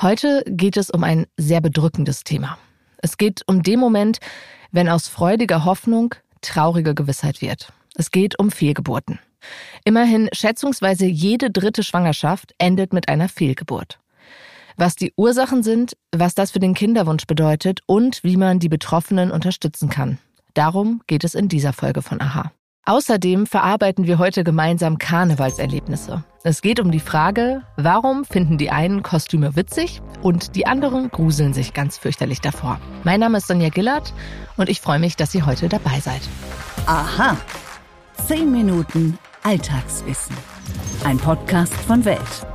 Heute geht es um ein sehr bedrückendes Thema. Es geht um den Moment, wenn aus freudiger Hoffnung traurige Gewissheit wird. Es geht um Fehlgeburten. Immerhin schätzungsweise jede dritte Schwangerschaft endet mit einer Fehlgeburt. Was die Ursachen sind, was das für den Kinderwunsch bedeutet und wie man die Betroffenen unterstützen kann. Darum geht es in dieser Folge von Aha. Außerdem verarbeiten wir heute gemeinsam Karnevalserlebnisse. Es geht um die Frage, warum finden die einen Kostüme witzig und die anderen gruseln sich ganz fürchterlich davor. Mein Name ist Sonja Gillard und ich freue mich, dass ihr heute dabei seid. Aha. Zehn Minuten Alltagswissen. Ein Podcast von Welt.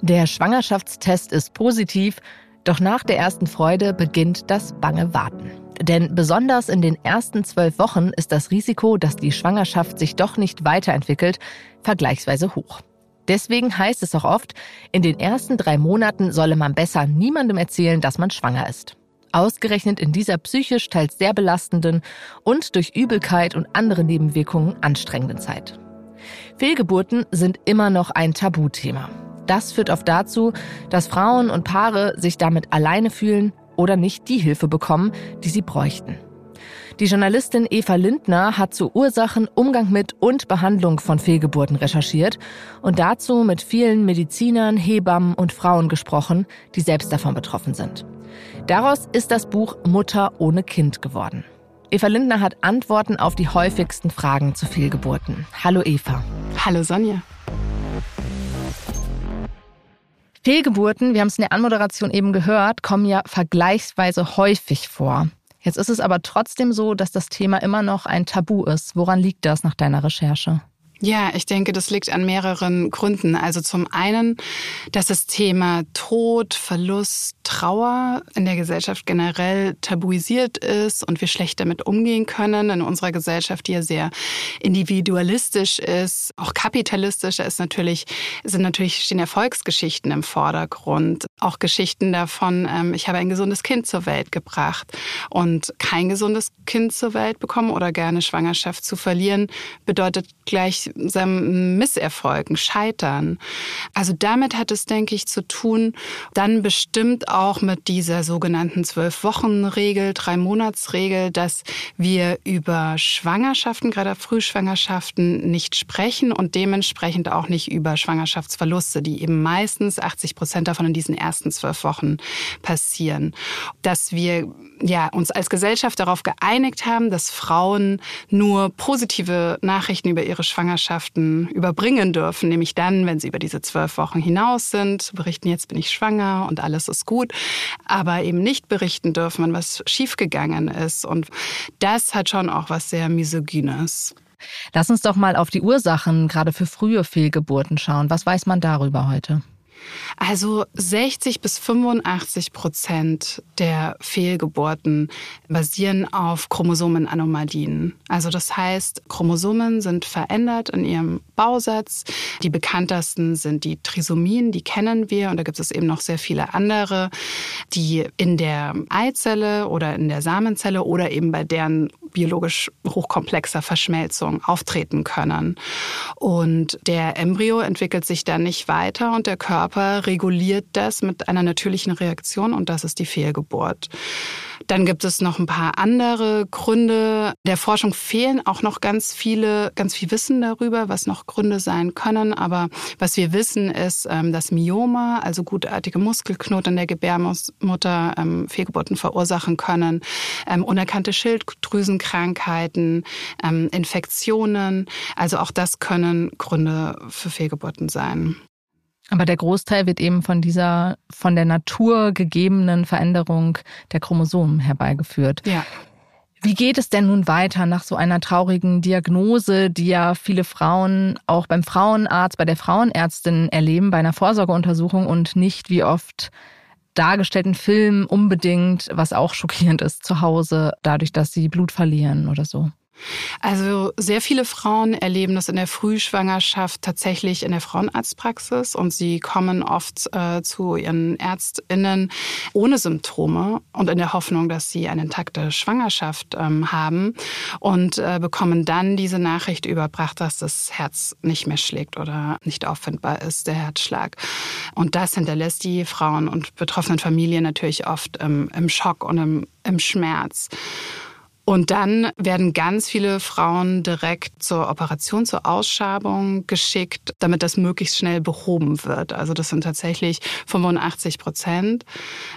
Der Schwangerschaftstest ist positiv, doch nach der ersten Freude beginnt das bange Warten. Denn besonders in den ersten zwölf Wochen ist das Risiko, dass die Schwangerschaft sich doch nicht weiterentwickelt, vergleichsweise hoch. Deswegen heißt es auch oft, in den ersten drei Monaten solle man besser niemandem erzählen, dass man schwanger ist. Ausgerechnet in dieser psychisch teils sehr belastenden und durch Übelkeit und andere Nebenwirkungen anstrengenden Zeit. Fehlgeburten sind immer noch ein Tabuthema. Das führt oft dazu, dass Frauen und Paare sich damit alleine fühlen oder nicht die Hilfe bekommen, die sie bräuchten. Die Journalistin Eva Lindner hat zu Ursachen, Umgang mit und Behandlung von Fehlgeburten recherchiert und dazu mit vielen Medizinern, Hebammen und Frauen gesprochen, die selbst davon betroffen sind. Daraus ist das Buch Mutter ohne Kind geworden. Eva Lindner hat Antworten auf die häufigsten Fragen zu Fehlgeburten. Hallo Eva. Hallo Sonja. Fehlgeburten, wir haben es in der Anmoderation eben gehört, kommen ja vergleichsweise häufig vor. Jetzt ist es aber trotzdem so, dass das Thema immer noch ein Tabu ist. Woran liegt das nach deiner Recherche? Ja, ich denke, das liegt an mehreren Gründen. Also zum einen, dass das Thema Tod, Verlust, Trauer in der Gesellschaft generell tabuisiert ist und wir schlecht damit umgehen können in unserer Gesellschaft, die ja sehr individualistisch ist, auch kapitalistisch. Da ist natürlich, sind natürlich stehen Erfolgsgeschichten im Vordergrund. Auch Geschichten davon, ähm, ich habe ein gesundes Kind zur Welt gebracht und kein gesundes Kind zur Welt bekommen oder gerne Schwangerschaft zu verlieren, bedeutet gleich seinem Misserfolgen, Scheitern. Also damit hat es, denke ich, zu tun. Dann bestimmt auch mit dieser sogenannten Zwölf-Wochen-Regel, Drei-Monats-Regel, dass wir über Schwangerschaften, gerade Frühschwangerschaften, nicht sprechen und dementsprechend auch nicht über Schwangerschaftsverluste, die eben meistens 80 Prozent davon in diesen ersten zwölf Wochen passieren. Dass wir ja, uns als Gesellschaft darauf geeinigt haben, dass Frauen nur positive Nachrichten über ihre Schwangerschaften überbringen dürfen, nämlich dann, wenn sie über diese zwölf Wochen hinaus sind, berichten, jetzt bin ich schwanger und alles ist gut, aber eben nicht berichten dürfen, was schiefgegangen ist. Und das hat schon auch was sehr Misogynes. Lass uns doch mal auf die Ursachen gerade für frühe Fehlgeburten schauen. Was weiß man darüber heute? Also 60 bis 85 Prozent der Fehlgeburten basieren auf Chromosomenanomalien. Also das heißt, Chromosomen sind verändert in ihrem Bausatz. Die bekanntesten sind die Trisomien, die kennen wir. Und da gibt es eben noch sehr viele andere, die in der Eizelle oder in der Samenzelle oder eben bei deren biologisch hochkomplexer Verschmelzung auftreten können. Und der Embryo entwickelt sich dann nicht weiter und der Körper reguliert das mit einer natürlichen Reaktion und das ist die Fehlgeburt. Dann gibt es noch ein paar andere Gründe. Der Forschung fehlen auch noch ganz viele, ganz viel Wissen darüber, was noch Gründe sein können. Aber was wir wissen, ist, ähm, dass Myoma, also gutartige Muskelknoten in der Gebärmutter, ähm, Fehlgeburten verursachen können, ähm, unerkannte Schilddrüsenkrankheiten, Infektionen. Also auch das können Gründe für Fehlgeburten sein. Aber der Großteil wird eben von dieser von der Natur gegebenen Veränderung der Chromosomen herbeigeführt. Ja. Wie geht es denn nun weiter nach so einer traurigen Diagnose, die ja viele Frauen auch beim Frauenarzt, bei der Frauenärztin erleben, bei einer Vorsorgeuntersuchung und nicht wie oft dargestellten Film unbedingt, was auch schockierend ist zu Hause, dadurch, dass sie Blut verlieren oder so? Also sehr viele Frauen erleben das in der Frühschwangerschaft tatsächlich in der Frauenarztpraxis und sie kommen oft äh, zu ihren Ärztinnen ohne Symptome und in der Hoffnung, dass sie eine intakte Schwangerschaft ähm, haben und äh, bekommen dann diese Nachricht überbracht, dass das Herz nicht mehr schlägt oder nicht auffindbar ist, der Herzschlag. Und das hinterlässt die Frauen und betroffenen Familien natürlich oft ähm, im Schock und im, im Schmerz. Und dann werden ganz viele Frauen direkt zur Operation, zur Ausschabung geschickt, damit das möglichst schnell behoben wird. Also das sind tatsächlich 85 Prozent.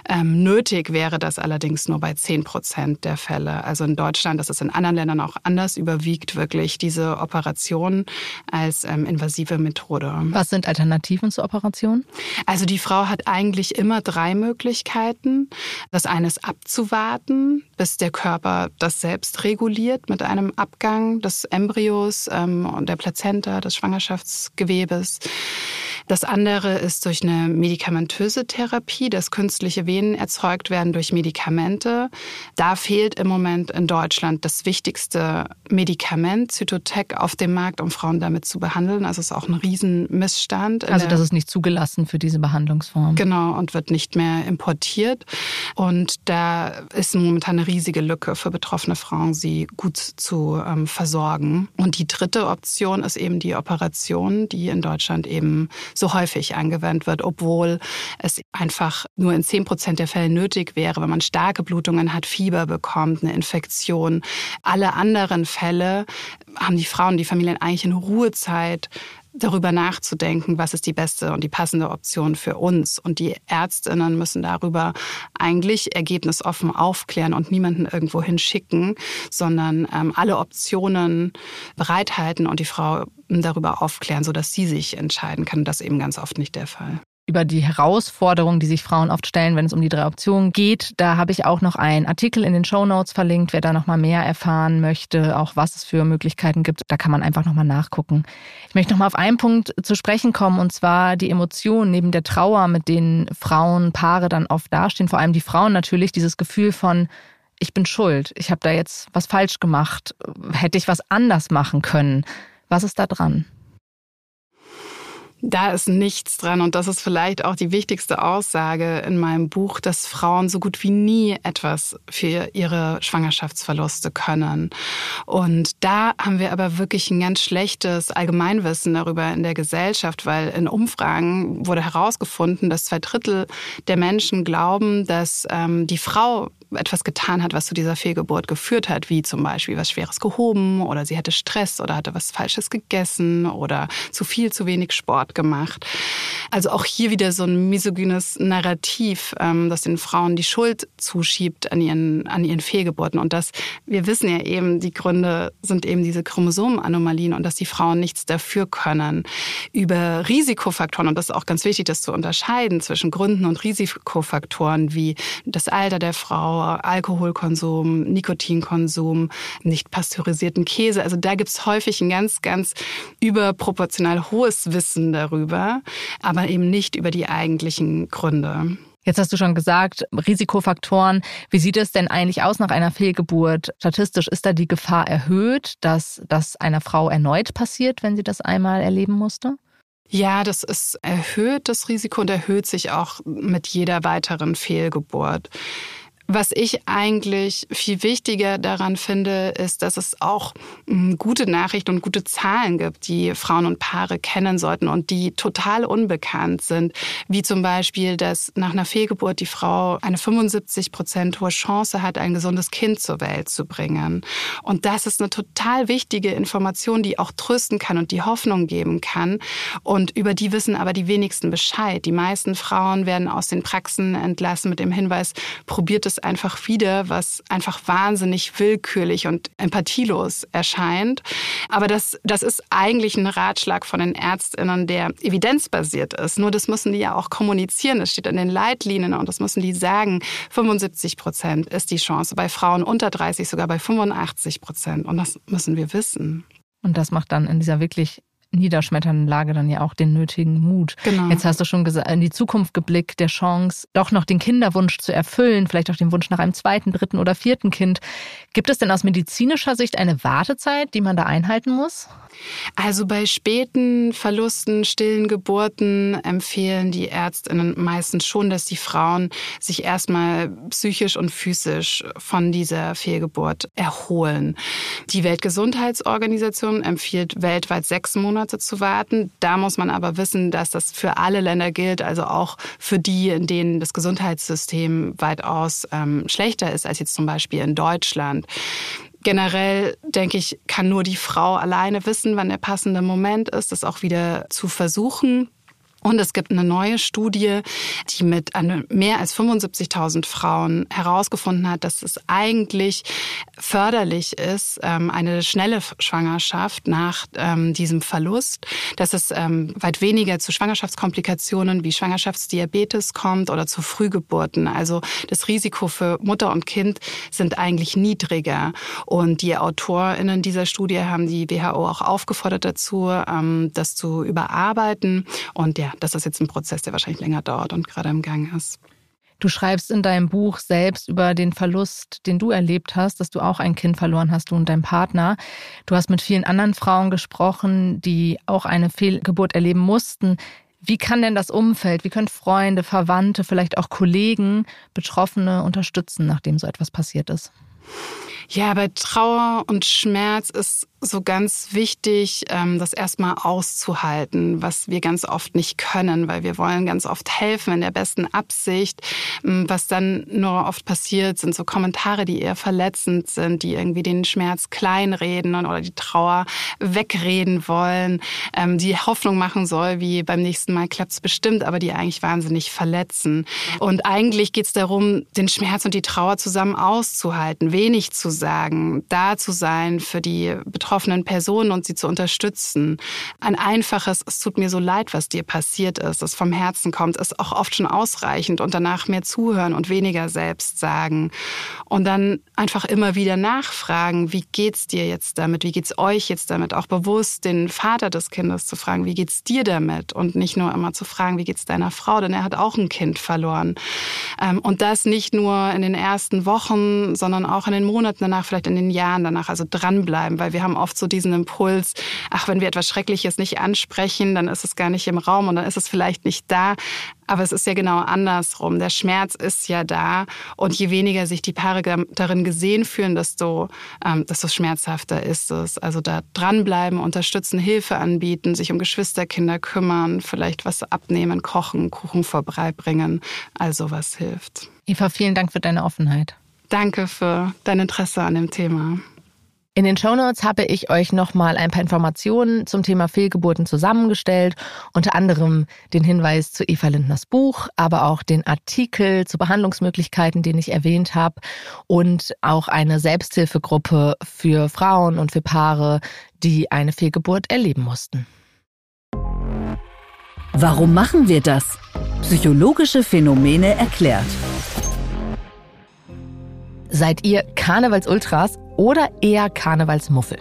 Ähm, nötig wäre das allerdings nur bei 10 Prozent der Fälle. Also in Deutschland, das ist in anderen Ländern auch anders, überwiegt wirklich diese Operation als ähm, invasive Methode. Was sind Alternativen zur Operation? Also die Frau hat eigentlich immer drei Möglichkeiten. Das eine ist abzuwarten, bis der Körper das selbst reguliert mit einem Abgang des Embryos ähm, und der Plazenta, des Schwangerschaftsgewebes. Das andere ist durch eine medikamentöse Therapie, dass künstliche Venen erzeugt werden durch Medikamente. Da fehlt im Moment in Deutschland das wichtigste Medikament, Zytotec, auf dem Markt, um Frauen damit zu behandeln. Also es ist auch ein Riesenmissstand. Also das ist nicht zugelassen für diese Behandlungsform. Genau, und wird nicht mehr importiert. Und da ist momentan eine riesige Lücke für betroffene Frauen, sie gut zu ähm, versorgen. Und die dritte Option ist eben die Operation, die in Deutschland eben so häufig angewendet wird, obwohl es einfach nur in 10 Prozent der Fälle nötig wäre, wenn man starke Blutungen hat, Fieber bekommt, eine Infektion. Alle anderen Fälle haben die Frauen, die Familien eigentlich in Ruhezeit darüber nachzudenken, was ist die beste und die passende Option für uns. Und die Ärztinnen müssen darüber eigentlich ergebnisoffen aufklären und niemanden irgendwo hinschicken, sondern ähm, alle Optionen bereithalten und die Frau darüber aufklären, sodass sie sich entscheiden kann. Das ist eben ganz oft nicht der Fall über die Herausforderungen, die sich Frauen oft stellen, wenn es um die drei Optionen geht. Da habe ich auch noch einen Artikel in den Show Notes verlinkt, wer da noch mal mehr erfahren möchte, auch was es für Möglichkeiten gibt. Da kann man einfach noch mal nachgucken. Ich möchte noch mal auf einen Punkt zu sprechen kommen und zwar die Emotionen neben der Trauer, mit denen Frauen, Paare dann oft dastehen. Vor allem die Frauen natürlich dieses Gefühl von ich bin schuld, ich habe da jetzt was falsch gemacht, hätte ich was anders machen können. Was ist da dran? Da ist nichts dran und das ist vielleicht auch die wichtigste Aussage in meinem Buch, dass Frauen so gut wie nie etwas für ihre Schwangerschaftsverluste können. Und da haben wir aber wirklich ein ganz schlechtes Allgemeinwissen darüber in der Gesellschaft, weil in Umfragen wurde herausgefunden, dass zwei Drittel der Menschen glauben, dass ähm, die Frau etwas getan hat, was zu dieser Fehlgeburt geführt hat, wie zum Beispiel was Schweres gehoben oder sie hatte Stress oder hatte was Falsches gegessen oder zu viel, zu wenig Sport gemacht. Also auch hier wieder so ein misogynes Narrativ, ähm, das den Frauen die Schuld zuschiebt an ihren, an ihren Fehlgeburten. Und dass wir wissen ja eben, die Gründe sind eben diese Chromosomenanomalien und dass die Frauen nichts dafür können. Über Risikofaktoren, und das ist auch ganz wichtig, das zu unterscheiden zwischen Gründen und Risikofaktoren wie das Alter der Frau, Alkoholkonsum, Nikotinkonsum, nicht pasteurisierten Käse. Also da gibt es häufig ein ganz, ganz überproportional hohes Wissen darüber, aber eben nicht über die eigentlichen Gründe. Jetzt hast du schon gesagt, Risikofaktoren. Wie sieht es denn eigentlich aus nach einer Fehlgeburt? Statistisch ist da die Gefahr erhöht, dass das einer Frau erneut passiert, wenn sie das einmal erleben musste? Ja, das ist erhöht, das Risiko, und erhöht sich auch mit jeder weiteren Fehlgeburt. Was ich eigentlich viel wichtiger daran finde, ist, dass es auch hm, gute Nachrichten und gute Zahlen gibt, die Frauen und Paare kennen sollten und die total unbekannt sind. Wie zum Beispiel, dass nach einer Fehlgeburt die Frau eine 75 Prozent hohe Chance hat, ein gesundes Kind zur Welt zu bringen. Und das ist eine total wichtige Information, die auch trösten kann und die Hoffnung geben kann. Und über die wissen aber die wenigsten Bescheid. Die meisten Frauen werden aus den Praxen entlassen mit dem Hinweis, probiert es einfach wieder, was einfach wahnsinnig willkürlich und empathielos erscheint. Aber das, das ist eigentlich ein Ratschlag von den Ärztinnen, der evidenzbasiert ist. Nur das müssen die ja auch kommunizieren. Das steht in den Leitlinien und das müssen die sagen. 75 Prozent ist die Chance. Bei Frauen unter 30 sogar bei 85 Prozent. Und das müssen wir wissen. Und das macht dann in dieser wirklich niederschmetternden Lage dann ja auch den nötigen Mut. Genau. Jetzt hast du schon gesagt, in die Zukunft geblickt, der Chance, doch noch den Kinderwunsch zu erfüllen, vielleicht auch den Wunsch nach einem zweiten, dritten oder vierten Kind. Gibt es denn aus medizinischer Sicht eine Wartezeit, die man da einhalten muss? Also bei späten Verlusten, stillen Geburten empfehlen die Ärztinnen meistens schon, dass die Frauen sich erstmal psychisch und physisch von dieser Fehlgeburt erholen. Die Weltgesundheitsorganisation empfiehlt weltweit sechs Monate zu warten. Da muss man aber wissen, dass das für alle Länder gilt, also auch für die, in denen das Gesundheitssystem weitaus ähm, schlechter ist als jetzt zum Beispiel in Deutschland. Generell denke ich, kann nur die Frau alleine wissen, wann der passende Moment ist, das auch wieder zu versuchen. Und es gibt eine neue Studie, die mit mehr als 75.000 Frauen herausgefunden hat, dass es eigentlich förderlich ist, ähm, eine schnelle Schwangerschaft nach ähm, diesem Verlust, dass es ähm, weit weniger zu Schwangerschaftskomplikationen wie Schwangerschaftsdiabetes kommt oder zu Frühgeburten. Also das Risiko für Mutter und Kind sind eigentlich niedriger. Und die AutorInnen dieser Studie haben die WHO auch aufgefordert dazu, das zu überarbeiten. Und ja, das ist jetzt ein Prozess, der wahrscheinlich länger dauert und gerade im Gang ist. Du schreibst in deinem Buch selbst über den Verlust, den du erlebt hast, dass du auch ein Kind verloren hast, du und dein Partner. Du hast mit vielen anderen Frauen gesprochen, die auch eine Fehlgeburt erleben mussten. Wie kann denn das Umfeld, wie können Freunde, Verwandte, vielleicht auch Kollegen Betroffene unterstützen, nachdem so etwas passiert ist? Ja, bei Trauer und Schmerz ist so ganz wichtig, ähm, das erstmal auszuhalten, was wir ganz oft nicht können, weil wir wollen ganz oft helfen in der besten Absicht. Ähm, was dann nur oft passiert, sind so Kommentare, die eher verletzend sind, die irgendwie den Schmerz kleinreden oder die Trauer wegreden wollen, ähm, die Hoffnung machen soll, wie beim nächsten Mal klappt's bestimmt, aber die eigentlich wahnsinnig verletzen. Und eigentlich geht's darum, den Schmerz und die Trauer zusammen auszuhalten, wenig zu sagen, da zu sein für die Betroffenen betroffenen Personen und sie zu unterstützen. Ein einfaches, es tut mir so leid, was dir passiert ist, das vom Herzen kommt, ist auch oft schon ausreichend und danach mehr zuhören und weniger selbst sagen. Und dann einfach immer wieder nachfragen, wie geht's dir jetzt damit? Wie geht's euch jetzt damit? Auch bewusst den Vater des Kindes zu fragen, wie geht's dir damit? Und nicht nur immer zu fragen, wie geht's deiner Frau? Denn er hat auch ein Kind verloren. Ähm, und das nicht nur in den ersten Wochen, sondern auch in den Monaten danach, vielleicht in den Jahren danach. Also dranbleiben, weil wir haben oft so diesen Impuls, ach, wenn wir etwas Schreckliches nicht ansprechen, dann ist es gar nicht im Raum und dann ist es vielleicht nicht da. Aber es ist ja genau andersrum. Der Schmerz ist ja da und je weniger sich die Paare darin gesehen fühlen, desto, ähm, desto schmerzhafter ist es. Also da dranbleiben, unterstützen, Hilfe anbieten, sich um Geschwisterkinder kümmern, vielleicht was abnehmen, kochen, Kuchen vorbeibringen. Also was hilft. Eva, vielen Dank für deine Offenheit. Danke für dein Interesse an dem Thema. In den Shownotes habe ich euch nochmal ein paar Informationen zum Thema Fehlgeburten zusammengestellt, unter anderem den Hinweis zu Eva Lindners Buch, aber auch den Artikel zu Behandlungsmöglichkeiten, den ich erwähnt habe und auch eine Selbsthilfegruppe für Frauen und für Paare, die eine Fehlgeburt erleben mussten. Warum machen wir das? Psychologische Phänomene erklärt. Seid ihr Karnevalsultras oder eher Karnevalsmuffel?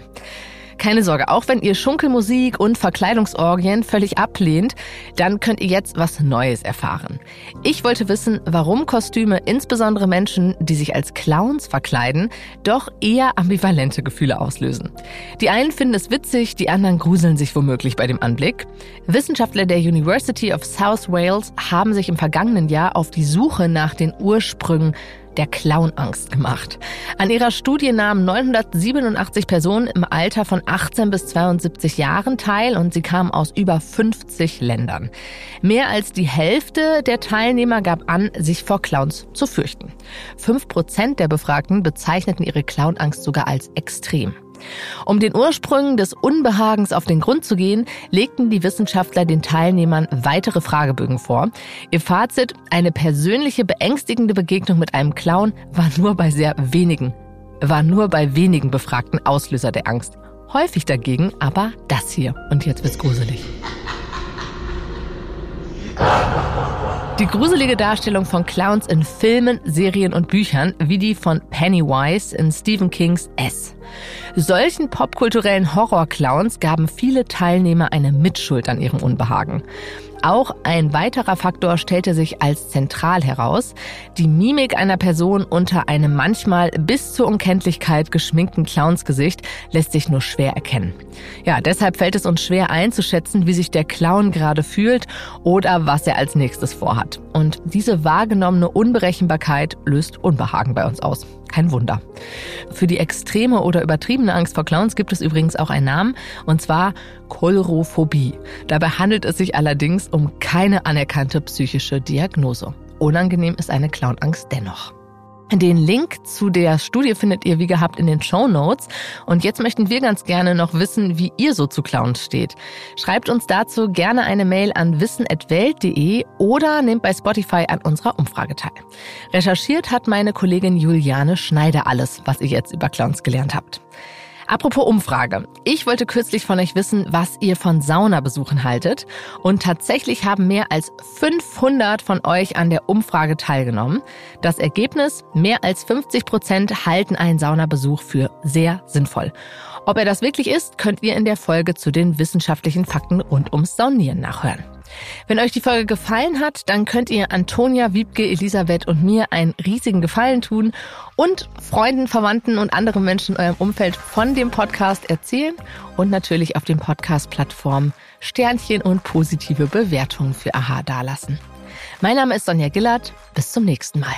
Keine Sorge, auch wenn ihr Schunkelmusik und Verkleidungsorgien völlig ablehnt, dann könnt ihr jetzt was Neues erfahren. Ich wollte wissen, warum Kostüme, insbesondere Menschen, die sich als Clowns verkleiden, doch eher ambivalente Gefühle auslösen. Die einen finden es witzig, die anderen gruseln sich womöglich bei dem Anblick. Wissenschaftler der University of South Wales haben sich im vergangenen Jahr auf die Suche nach den Ursprüngen der Clownangst gemacht. An ihrer Studie nahmen 987 Personen im Alter von 18 bis 72 Jahren teil und sie kamen aus über 50 Ländern. Mehr als die Hälfte der Teilnehmer gab an, sich vor Clowns zu fürchten. Fünf Prozent der Befragten bezeichneten ihre Clownangst sogar als extrem. Um den Ursprüngen des Unbehagens auf den Grund zu gehen, legten die Wissenschaftler den Teilnehmern weitere Fragebögen vor. Ihr Fazit, eine persönliche beängstigende Begegnung mit einem Clown war nur bei sehr wenigen, war nur bei wenigen Befragten Auslöser der Angst. Häufig dagegen aber das hier. Und jetzt wird's gruselig. Die gruselige Darstellung von Clowns in Filmen, Serien und Büchern, wie die von Pennywise in Stephen Kings S. Solchen popkulturellen Horrorclowns gaben viele Teilnehmer eine Mitschuld an ihrem Unbehagen. Auch ein weiterer Faktor stellte sich als zentral heraus. Die Mimik einer Person unter einem manchmal bis zur Unkenntlichkeit geschminkten Clownsgesicht lässt sich nur schwer erkennen. Ja, deshalb fällt es uns schwer einzuschätzen, wie sich der Clown gerade fühlt oder was er als nächstes vorhat. Und diese wahrgenommene Unberechenbarkeit löst Unbehagen bei uns aus. Kein Wunder. Für die extreme oder übertriebene Angst vor Clowns gibt es übrigens auch einen Namen, und zwar Kolrophobie. Dabei handelt es sich allerdings um keine anerkannte psychische Diagnose. Unangenehm ist eine Clownangst dennoch. Den Link zu der Studie findet ihr wie gehabt in den Show Notes. Und jetzt möchten wir ganz gerne noch wissen, wie ihr so zu Clowns steht. Schreibt uns dazu gerne eine Mail an wissen.welt.de oder nehmt bei Spotify an unserer Umfrage teil. Recherchiert hat meine Kollegin Juliane Schneider alles, was ihr jetzt über Clowns gelernt habt. Apropos Umfrage. Ich wollte kürzlich von euch wissen, was ihr von Saunabesuchen haltet. Und tatsächlich haben mehr als 500 von euch an der Umfrage teilgenommen. Das Ergebnis, mehr als 50 Prozent halten einen Saunabesuch für sehr sinnvoll. Ob er das wirklich ist, könnt ihr in der Folge zu den wissenschaftlichen Fakten rund ums Saunieren nachhören. Wenn euch die Folge gefallen hat, dann könnt ihr Antonia, Wiebke, Elisabeth und mir einen riesigen Gefallen tun und Freunden, Verwandten und anderen Menschen in eurem Umfeld von dem Podcast erzählen und natürlich auf den Podcast-Plattformen Sternchen und positive Bewertungen für Aha dalassen. Mein Name ist Sonja Gillard. Bis zum nächsten Mal.